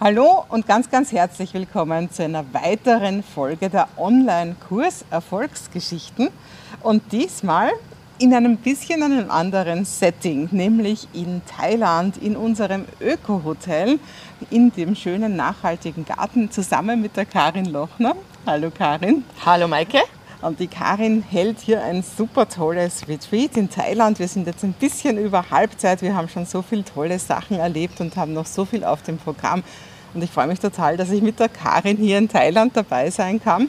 Hallo und ganz, ganz herzlich willkommen zu einer weiteren Folge der Online-Kurs Erfolgsgeschichten. Und diesmal in einem bisschen einem anderen Setting, nämlich in Thailand, in unserem Öko-Hotel, in dem schönen nachhaltigen Garten, zusammen mit der Karin Lochner. Hallo Karin. Hallo Maike. Und die Karin hält hier ein super tolles Retreat in Thailand. Wir sind jetzt ein bisschen über Halbzeit. Wir haben schon so viele tolle Sachen erlebt und haben noch so viel auf dem Programm. Und ich freue mich total, dass ich mit der Karin hier in Thailand dabei sein kann.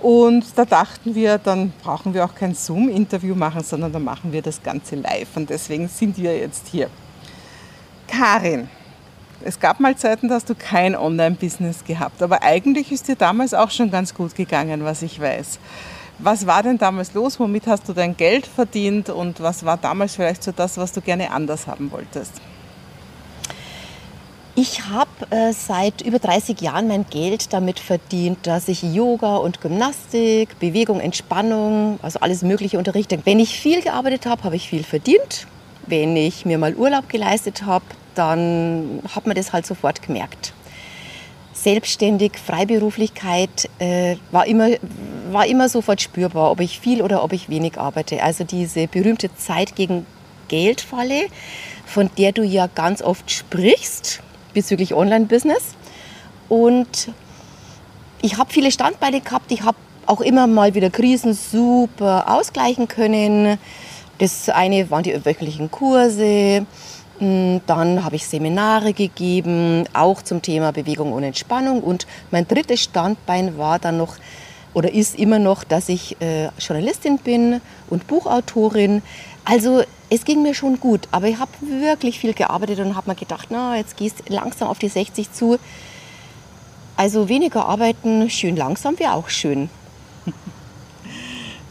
Und da dachten wir, dann brauchen wir auch kein Zoom-Interview machen, sondern dann machen wir das Ganze live. Und deswegen sind wir jetzt hier. Karin, es gab mal Zeiten, da du kein Online-Business gehabt, aber eigentlich ist dir damals auch schon ganz gut gegangen, was ich weiß. Was war denn damals los? Womit hast du dein Geld verdient und was war damals vielleicht so das, was du gerne anders haben wolltest? Ich habe äh, seit über 30 Jahren mein Geld damit verdient, dass ich Yoga und Gymnastik, Bewegung, Entspannung, also alles Mögliche unterrichte. Wenn ich viel gearbeitet habe, habe ich viel verdient. Wenn ich mir mal Urlaub geleistet habe, dann hat man das halt sofort gemerkt. Selbstständig, Freiberuflichkeit äh, war, immer, war immer sofort spürbar, ob ich viel oder ob ich wenig arbeite. Also diese berühmte Zeit gegen Geldfalle, von der du ja ganz oft sprichst bezüglich Online-Business. Und ich habe viele Standbeine gehabt. Ich habe auch immer mal wieder Krisen super ausgleichen können. Das eine waren die wöchentlichen Kurse. Hm, dann habe ich Seminare gegeben, auch zum Thema Bewegung und Entspannung. Und mein drittes Standbein war dann noch oder ist immer noch, dass ich äh, Journalistin bin und Buchautorin. Also es ging mir schon gut, aber ich habe wirklich viel gearbeitet und habe mir gedacht, na, jetzt gehst du langsam auf die 60 zu. Also weniger arbeiten, schön langsam wäre auch schön.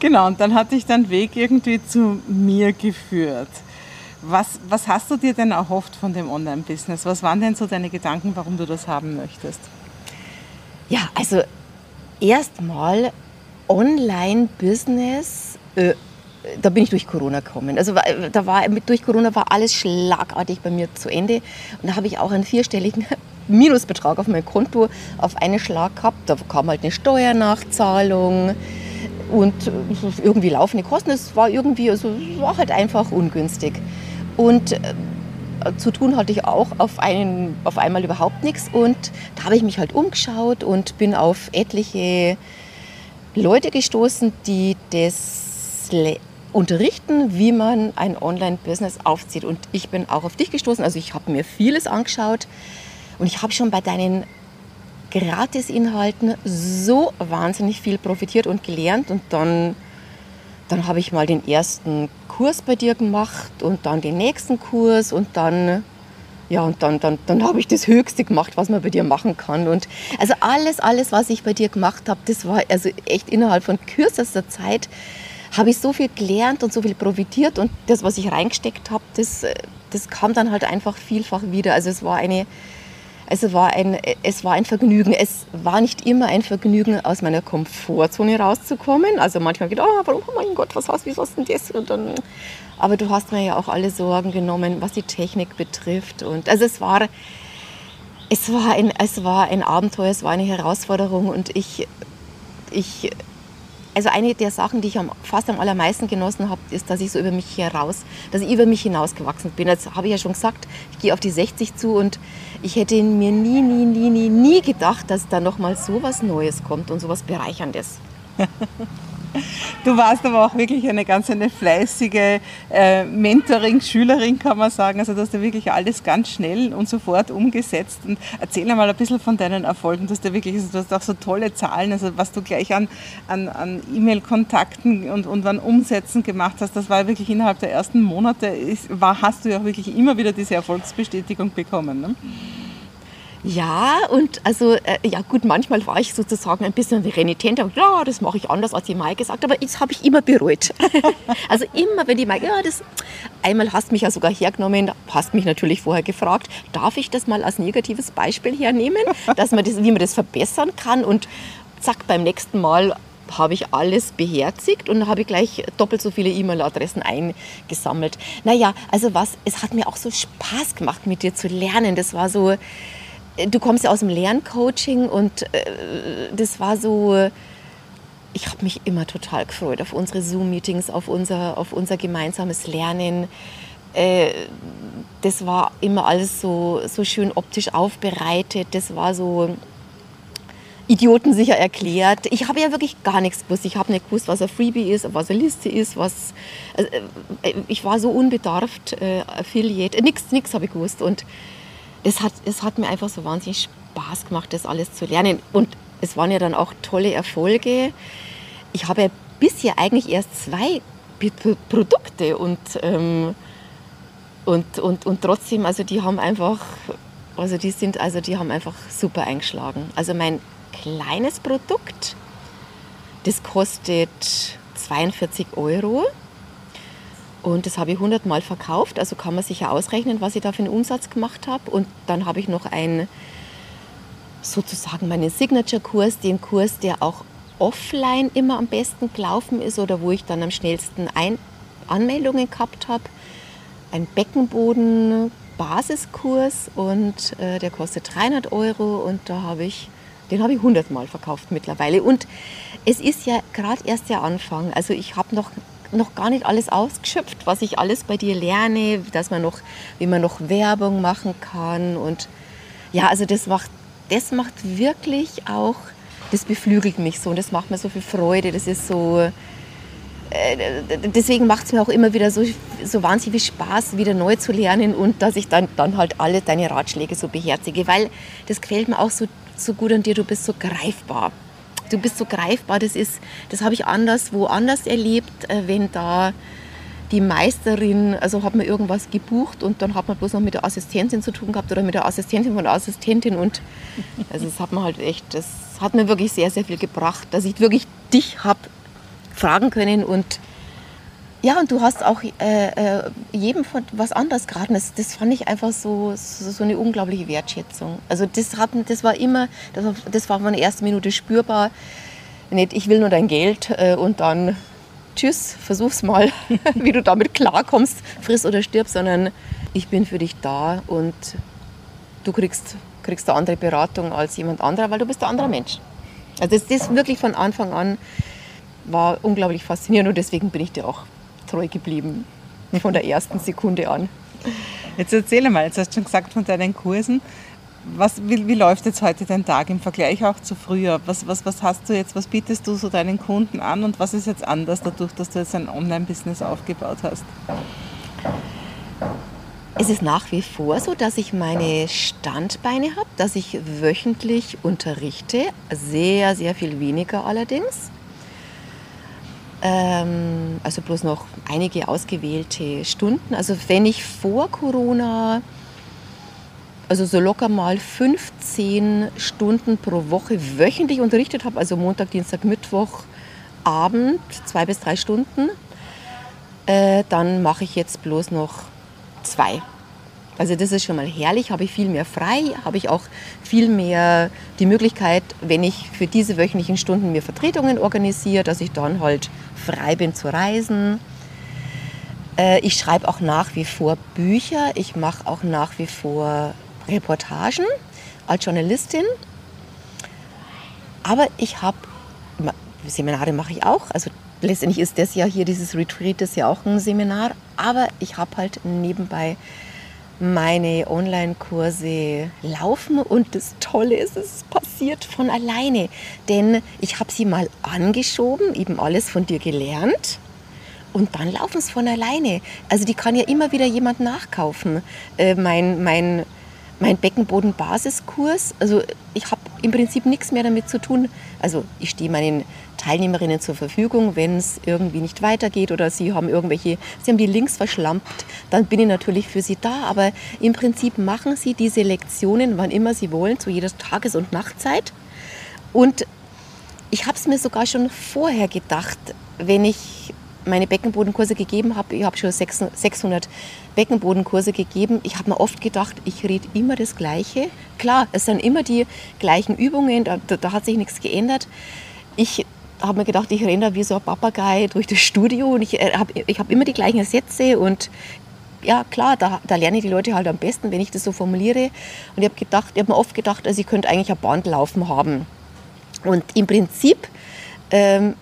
Genau, und dann hat dich dein Weg irgendwie zu mir geführt. Was, was hast du dir denn erhofft von dem Online-Business? Was waren denn so deine Gedanken, warum du das haben möchtest? Ja, also erstmal Online-Business da bin ich durch Corona gekommen. Also da war, durch Corona war alles schlagartig bei mir zu Ende. Und da habe ich auch einen vierstelligen Minusbetrag auf mein Konto auf einen Schlag gehabt. Da kam halt eine Steuernachzahlung und irgendwie laufende Kosten. Es war irgendwie, also war halt einfach ungünstig. Und äh, zu tun hatte ich auch auf, einen, auf einmal überhaupt nichts. Und da habe ich mich halt umgeschaut und bin auf etliche Leute gestoßen, die das unterrichten, wie man ein Online-Business aufzieht. Und ich bin auch auf dich gestoßen. Also ich habe mir vieles angeschaut und ich habe schon bei deinen Gratisinhalten so wahnsinnig viel profitiert und gelernt. Und dann, dann habe ich mal den ersten Kurs bei dir gemacht und dann den nächsten Kurs und dann ja, und dann, dann, dann habe ich das Höchste gemacht, was man bei dir machen kann. Und also alles, alles, was ich bei dir gemacht habe, das war also echt innerhalb von kürzester Zeit habe ich so viel gelernt und so viel profitiert und das, was ich reingesteckt habe, das, äh, das kam dann halt einfach vielfach wieder. Also es war eine, also war ein, es war ein Vergnügen. Es war nicht immer ein Vergnügen, aus meiner Komfortzone rauszukommen. Also manchmal gedacht, oh, warum, oh mein Gott, was hast, wie hast denn das? Und dann, aber du hast mir ja auch alle Sorgen genommen, was die Technik betrifft. Und also es war, es war ein, es war ein Abenteuer, es war eine Herausforderung und ich, ich also eine der Sachen, die ich am, fast am allermeisten genossen habe, ist, dass ich so über mich heraus, dass ich über mich hinausgewachsen bin. Jetzt habe ich ja schon gesagt, ich gehe auf die 60 zu und ich hätte mir nie, nie, nie, nie, nie gedacht, dass da noch mal so was Neues kommt und so was Bereicherndes. Du warst aber auch wirklich eine ganz eine fleißige äh, Mentoring-Schülerin, kann man sagen. Also du hast ja wirklich alles ganz schnell und sofort umgesetzt. Und erzähl einmal ein bisschen von deinen Erfolgen. Du hast ja wirklich, also du hast auch so tolle Zahlen, also was du gleich an, an, an E-Mail-Kontakten und, und an Umsätzen gemacht hast. Das war wirklich innerhalb der ersten Monate, ist, war, hast du ja wirklich immer wieder diese Erfolgsbestätigung bekommen. Ne? Ja, und also, äh, ja gut, manchmal war ich sozusagen ein bisschen renitent, aber ja, das mache ich anders, als die Mai gesagt aber das habe ich immer bereut. also immer, wenn die Mai, ja, das, einmal hast du mich ja sogar hergenommen, hast mich natürlich vorher gefragt, darf ich das mal als negatives Beispiel hernehmen, dass man das, wie man das verbessern kann und zack, beim nächsten Mal habe ich alles beherzigt und habe gleich doppelt so viele E-Mail-Adressen eingesammelt. Naja, also was, es hat mir auch so Spaß gemacht, mit dir zu lernen. Das war so, du kommst ja aus dem Lerncoaching und äh, das war so, ich habe mich immer total gefreut auf unsere Zoom-Meetings, auf unser, auf unser gemeinsames Lernen. Äh, das war immer alles so, so schön optisch aufbereitet. Das war so idiotensicher erklärt. Ich habe ja wirklich gar nichts gewusst. Ich habe nicht gewusst, was ein Freebie ist, was eine Liste ist, was. Also, äh, ich war so unbedarft, äh, Affiliate. Nichts, nichts habe ich gewusst. Und es hat, es hat mir einfach so wahnsinnig Spaß gemacht, das alles zu lernen. Und es waren ja dann auch tolle Erfolge. Ich habe bisher eigentlich erst zwei Produkte und, ähm, und, und, und trotzdem, also die haben einfach, also die sind, also die haben einfach super eingeschlagen. Also mein kleines Produkt, das kostet 42 Euro und das habe ich 100 Mal verkauft, also kann man sich ja ausrechnen, was ich da für einen Umsatz gemacht habe. Und dann habe ich noch einen, sozusagen meinen Signature-Kurs, den Kurs, der auch offline immer am besten gelaufen ist oder wo ich dann am schnellsten Ein Anmeldungen gehabt habe. Ein Beckenboden-Basiskurs und äh, der kostet 300 Euro und da habe ich, den habe ich 100 Mal verkauft mittlerweile. Und es ist ja gerade erst der Anfang. Also ich habe noch noch gar nicht alles ausgeschöpft, was ich alles bei dir lerne, dass man noch, wie man noch Werbung machen kann. Und ja, also das macht, das macht wirklich auch, das beflügelt mich so und das macht mir so viel Freude. Das ist so, äh, deswegen macht es mir auch immer wieder so, so wahnsinnig viel Spaß, wieder neu zu lernen und dass ich dann, dann halt alle deine Ratschläge so beherzige, weil das gefällt mir auch so, so gut an dir, du bist so greifbar du bist so greifbar. Das ist, das habe ich anders woanders erlebt, äh, wenn da die Meisterin, also hat man irgendwas gebucht und dann hat man bloß noch mit der Assistentin zu tun gehabt oder mit der Assistentin von der Assistentin und also das hat man halt echt, das hat mir wirklich sehr, sehr viel gebracht, dass ich wirklich dich habe fragen können und ja, und du hast auch äh, äh, jedem von was anderes geraten. Das, das fand ich einfach so, so, so, eine unglaubliche Wertschätzung. Also das, hat, das war immer, das war, das war von der ersten Minute spürbar. Nicht, ich will nur dein Geld äh, und dann tschüss, versuch's mal, wie du damit klarkommst, friss oder stirb, sondern ich bin für dich da und du kriegst, kriegst eine andere Beratung als jemand anderer, weil du bist ein anderer Mensch. Also das, das wirklich von Anfang an war unglaublich faszinierend und deswegen bin ich dir auch treu geblieben, von der ersten Sekunde an. Jetzt erzähle mal, jetzt hast du schon gesagt von deinen Kursen. Was, wie, wie, läuft jetzt heute dein Tag im Vergleich auch zu früher? Was, was, was hast du jetzt, was bietest du so deinen Kunden an und was ist jetzt anders dadurch, dass du jetzt ein Online-Business aufgebaut hast? Es ist nach wie vor so, dass ich meine Standbeine habe, dass ich wöchentlich unterrichte, sehr, sehr viel weniger allerdings. Ähm, also bloß noch einige ausgewählte Stunden. Also wenn ich vor Corona, also so locker mal 15 Stunden pro Woche wöchentlich unterrichtet habe, also Montag, Dienstag, Mittwoch, Abend, zwei bis drei Stunden, äh, dann mache ich jetzt bloß noch zwei also das ist schon mal herrlich, habe ich viel mehr frei, habe ich auch viel mehr die Möglichkeit, wenn ich für diese wöchentlichen Stunden mir Vertretungen organisiere, dass ich dann halt frei bin zu reisen. Äh, ich schreibe auch nach wie vor Bücher, ich mache auch nach wie vor Reportagen als Journalistin. Aber ich habe, Seminare mache ich auch, also letztendlich ist das ja hier, dieses Retreat ist ja auch ein Seminar, aber ich habe halt nebenbei meine Online-Kurse laufen und das Tolle ist, es passiert von alleine, denn ich habe sie mal angeschoben, eben alles von dir gelernt und dann laufen es von alleine. Also die kann ja immer wieder jemand nachkaufen. Äh, mein, mein mein Beckenboden-Basiskurs, also ich habe im Prinzip nichts mehr damit zu tun. Also ich stehe meinen Teilnehmerinnen zur Verfügung, wenn es irgendwie nicht weitergeht oder sie haben irgendwelche, sie haben die Links verschlampt, dann bin ich natürlich für sie da. Aber im Prinzip machen sie diese Lektionen, wann immer sie wollen, zu jeder Tages- und Nachtzeit. Und ich habe es mir sogar schon vorher gedacht, wenn ich meine Beckenbodenkurse gegeben habe. Ich habe schon 600 Beckenbodenkurse gegeben. Ich habe mir oft gedacht, ich rede immer das Gleiche. Klar, es sind immer die gleichen Übungen, da, da hat sich nichts geändert. Ich habe mir gedacht, ich renne da wie so ein Papagei durch das Studio und ich äh, habe ich hab immer die gleichen Sätze und ja klar, da, da lerne ich die Leute halt am besten, wenn ich das so formuliere. Und ich habe gedacht, ich habe mir oft gedacht, also ich könnte eigentlich ein Bandlaufen haben. Und im Prinzip ähm,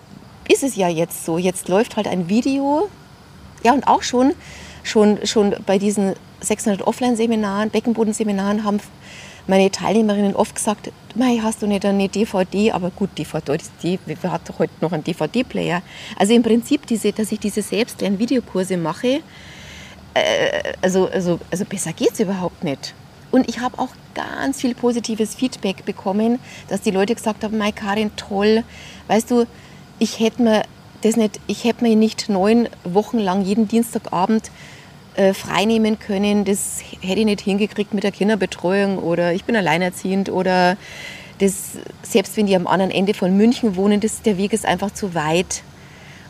ist es ja jetzt so. Jetzt läuft halt ein Video, ja und auch schon, schon, schon bei diesen 600 Offline-Seminaren, Beckenbodenseminaren haben meine Teilnehmerinnen oft gesagt, Mei, hast du nicht eine DVD? Aber gut, DVD, hat doch heute noch einen DVD-Player? Also im Prinzip, diese, dass ich diese Selbstlern-Videokurse mache, äh, also, also, also besser geht es überhaupt nicht. Und ich habe auch ganz viel positives Feedback bekommen, dass die Leute gesagt haben, Mai Karin, toll, weißt du, ich hätte mir das nicht, ich hätte mir nicht neun Wochen lang jeden Dienstagabend äh, freinehmen können. Das hätte ich nicht hingekriegt mit der Kinderbetreuung oder ich bin alleinerziehend oder das, selbst wenn die am anderen Ende von München wohnen, das, der Weg ist einfach zu weit.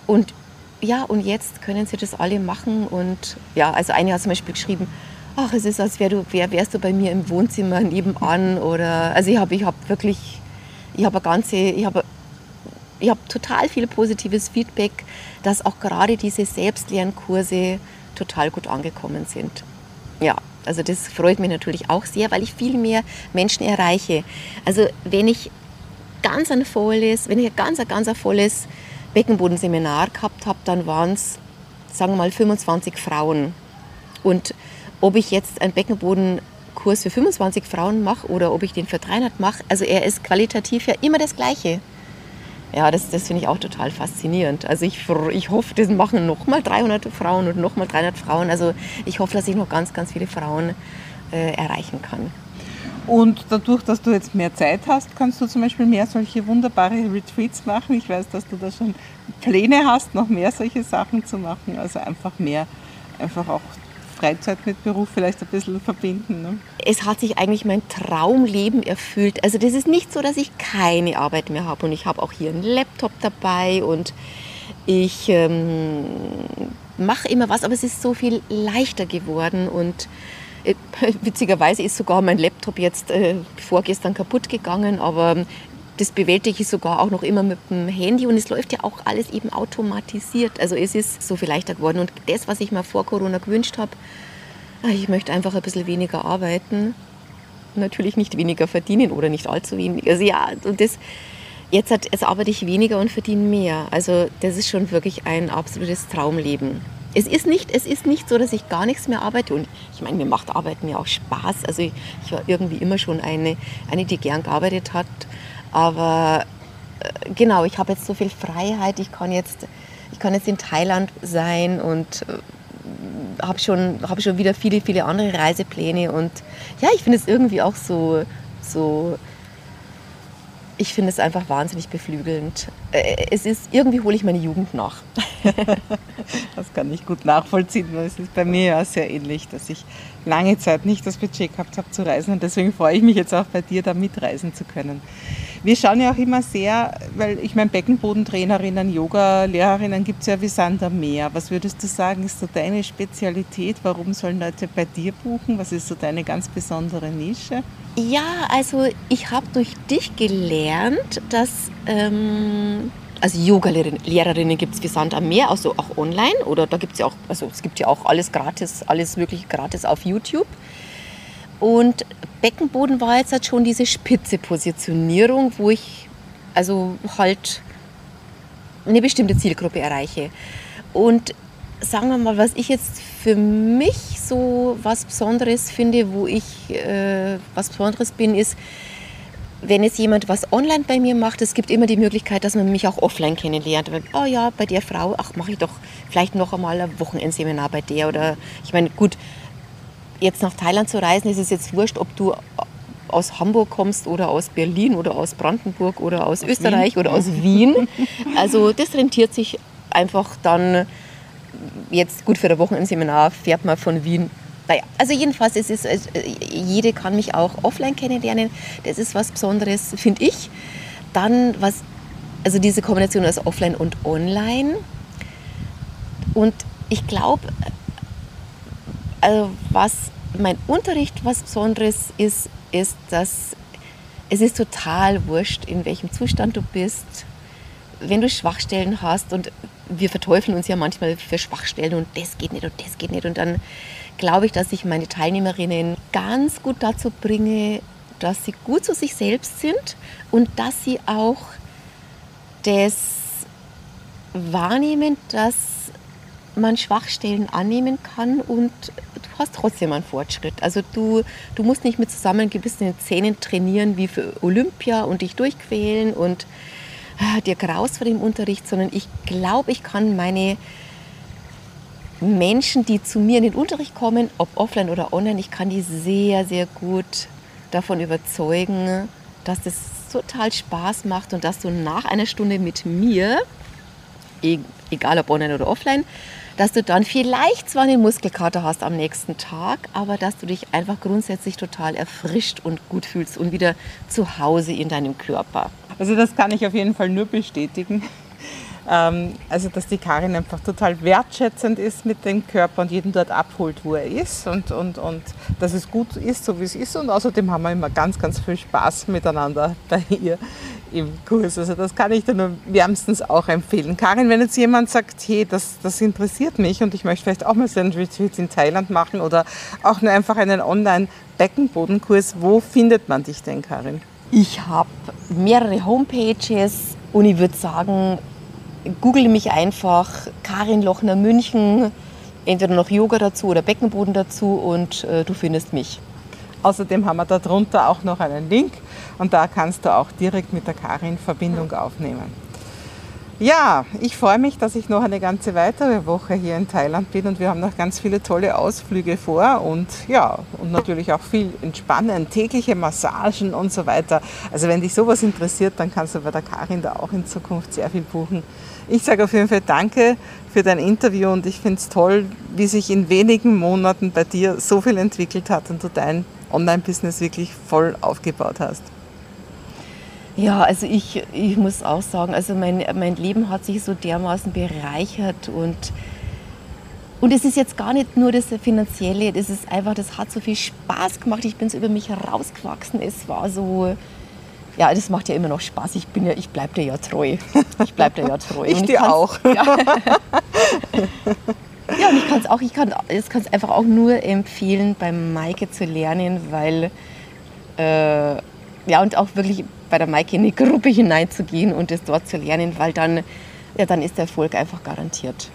Und ja, und jetzt können sie das alle machen. Und ja, also eine hat zum Beispiel geschrieben, ach, es ist, als wär du, wär, wärst du bei mir im Wohnzimmer nebenan. Oder, also ich habe ich hab wirklich, ich habe ganze, ich habe ich hab total viel positives Feedback, dass auch gerade diese Selbstlernkurse total gut angekommen sind. Ja, also das freut mich natürlich auch sehr, weil ich viel mehr Menschen erreiche. Also wenn ich ganz ein volles, wenn ich ein ganz, ein ganz ein volles Beckenbodenseminar gehabt habe, dann waren es, sagen wir mal, 25 Frauen. Und ob ich jetzt einen Beckenbodenkurs für 25 Frauen mache oder ob ich den für 300 mache, also er ist qualitativ ja immer das Gleiche. Ja, das, das finde ich auch total faszinierend. Also ich, ich hoffe, das machen nochmal 300 Frauen und nochmal 300 Frauen. Also ich hoffe, dass ich noch ganz, ganz viele Frauen äh, erreichen kann. Und dadurch, dass du jetzt mehr Zeit hast, kannst du zum Beispiel mehr solche wunderbare Retreats machen. Ich weiß, dass du da schon Pläne hast, noch mehr solche Sachen zu machen. Also einfach mehr, einfach auch Freizeit mit Beruf vielleicht ein bisschen verbinden. Ne? Es hat sich eigentlich mein Traumleben erfüllt. Also das ist nicht so, dass ich keine Arbeit mehr habe und ich habe auch hier einen Laptop dabei und ich ähm, mache immer was, aber es ist so viel leichter geworden und äh, witzigerweise ist sogar mein Laptop jetzt äh, vorgestern kaputt gegangen, aber das bewältige ich sogar auch noch immer mit dem Handy und es läuft ja auch alles eben automatisiert. Also es ist so viel leichter geworden. Und das, was ich mir vor Corona gewünscht habe, ah, ich möchte einfach ein bisschen weniger arbeiten. Natürlich nicht weniger verdienen oder nicht allzu wenig. Also ja, und das, jetzt, hat, jetzt arbeite ich weniger und verdiene mehr. Also das ist schon wirklich ein absolutes Traumleben. Es ist, nicht, es ist nicht so, dass ich gar nichts mehr arbeite. Und ich meine, mir macht Arbeiten ja auch Spaß. Also ich, ich war irgendwie immer schon eine, eine, die gern gearbeitet hat. Aber äh, genau, ich habe jetzt so viel Freiheit. Ich kann jetzt, ich kann jetzt in Thailand sein und äh, habe schon, hab schon wieder viele, viele andere Reisepläne. Und ja, ich finde es irgendwie auch so, so ich finde es einfach wahnsinnig beflügelnd. Äh, es ist, irgendwie hole ich meine Jugend nach. das kann ich gut nachvollziehen, weil es ist bei mir ja sehr ähnlich, dass ich lange Zeit nicht das Budget gehabt habe zu reisen und deswegen freue ich mich jetzt auch bei dir, da mitreisen zu können. Wir schauen ja auch immer sehr, weil ich meine, Beckenbodentrainerinnen, Yoga-Lehrerinnen gibt es ja wie Sand am Meer. Was würdest du sagen, ist so deine Spezialität? Warum sollen Leute bei dir buchen? Was ist so deine ganz besondere Nische? Ja, also ich habe durch dich gelernt, dass ähm, also Yoga-Lehrerinnen gibt es wie Sand am Meer, also auch online oder da gibt es ja auch, also es gibt ja auch alles gratis, alles mögliche gratis auf YouTube. Und Beckenboden war jetzt halt schon diese spitze Positionierung, wo ich also halt eine bestimmte Zielgruppe erreiche. Und sagen wir mal, was ich jetzt für mich so was Besonderes finde, wo ich äh, was Besonderes bin, ist, wenn jetzt jemand was online bei mir macht, es gibt immer die Möglichkeit, dass man mich auch offline kennenlernt. Oh ja, bei der Frau, ach, mache ich doch vielleicht noch einmal ein Wochenendseminar bei der. Oder ich meine, gut, jetzt nach Thailand zu reisen, ist es jetzt wurscht, ob du aus Hamburg kommst oder aus Berlin oder aus Brandenburg oder aus, aus Österreich Wien. oder aus Wien. Also das rentiert sich einfach dann jetzt gut für ein Wochenendseminar fährt man von Wien. Naja, also jedenfalls ist es, jede kann mich auch offline kennenlernen. Das ist was Besonderes, finde ich. Dann was, also diese Kombination aus offline und online. Und ich glaube, also was mein Unterricht was Besonderes ist, ist, dass es ist total wurscht, in welchem Zustand du bist. Wenn du Schwachstellen hast und wir verteufeln uns ja manchmal für Schwachstellen und das geht nicht und das geht nicht. Und dann glaube ich, dass ich meine Teilnehmerinnen ganz gut dazu bringe, dass sie gut zu sich selbst sind und dass sie auch das wahrnehmen, dass man Schwachstellen annehmen kann und du hast trotzdem einen Fortschritt. Also du, du musst nicht mit zusammengebissenen Zähnen trainieren wie für Olympia und dich durchquälen und dir graust vor dem Unterricht, sondern ich glaube, ich kann meine Menschen, die zu mir in den Unterricht kommen, ob offline oder online, ich kann die sehr, sehr gut davon überzeugen, dass das total Spaß macht und dass du nach einer Stunde mit mir, e-, egal ob online oder offline, dass du dann vielleicht zwar einen Muskelkater hast am nächsten Tag, aber dass du dich einfach grundsätzlich total erfrischt und gut fühlst und wieder zu Hause in deinem Körper. Also das kann ich auf jeden Fall nur bestätigen. Ähm, also dass die Karin einfach total wertschätzend ist mit dem Körper und jeden dort abholt, wo er ist und, und, und dass es gut ist, so wie es ist. Und außerdem haben wir immer ganz, ganz viel Spaß miteinander bei ihr im Kurs. Also das kann ich dir nur wärmstens auch empfehlen. Karin, wenn jetzt jemand sagt, hey, das, das interessiert mich und ich möchte vielleicht auch mal so einen Retreat in Thailand machen oder auch nur einfach einen Online-Beckenbodenkurs, wo findet man dich denn, Karin? Ich habe mehrere Homepages und ich würde sagen, google mich einfach Karin Lochner München, entweder noch Yoga dazu oder Beckenboden dazu und äh, du findest mich. Außerdem haben wir darunter auch noch einen Link und da kannst du auch direkt mit der Karin Verbindung aufnehmen. Ja, ich freue mich, dass ich noch eine ganze weitere Woche hier in Thailand bin und wir haben noch ganz viele tolle Ausflüge vor und ja, und natürlich auch viel Entspannen, tägliche Massagen und so weiter. Also wenn dich sowas interessiert, dann kannst du bei der Karin da auch in Zukunft sehr viel buchen. Ich sage auf jeden Fall danke für dein Interview und ich finde es toll, wie sich in wenigen Monaten bei dir so viel entwickelt hat und du dein Online-Business wirklich voll aufgebaut hast. Ja, also ich, ich muss auch sagen, also mein, mein Leben hat sich so dermaßen bereichert und, und es ist jetzt gar nicht nur das Finanzielle, das ist einfach, das hat so viel Spaß gemacht. Ich bin so über mich herausgewachsen. Es war so, ja, das macht ja immer noch Spaß. Ich bin ja, ich bleibe dir ja treu. Ich bleibe dir ja treu. ich, ich dir auch. Ja. ja, und ich kann es auch, ich kann es einfach auch nur empfehlen, beim Maike zu lernen, weil äh, ja und auch wirklich bei der Maike in die Gruppe hineinzugehen und es dort zu lernen, weil dann, ja, dann ist der Erfolg einfach garantiert.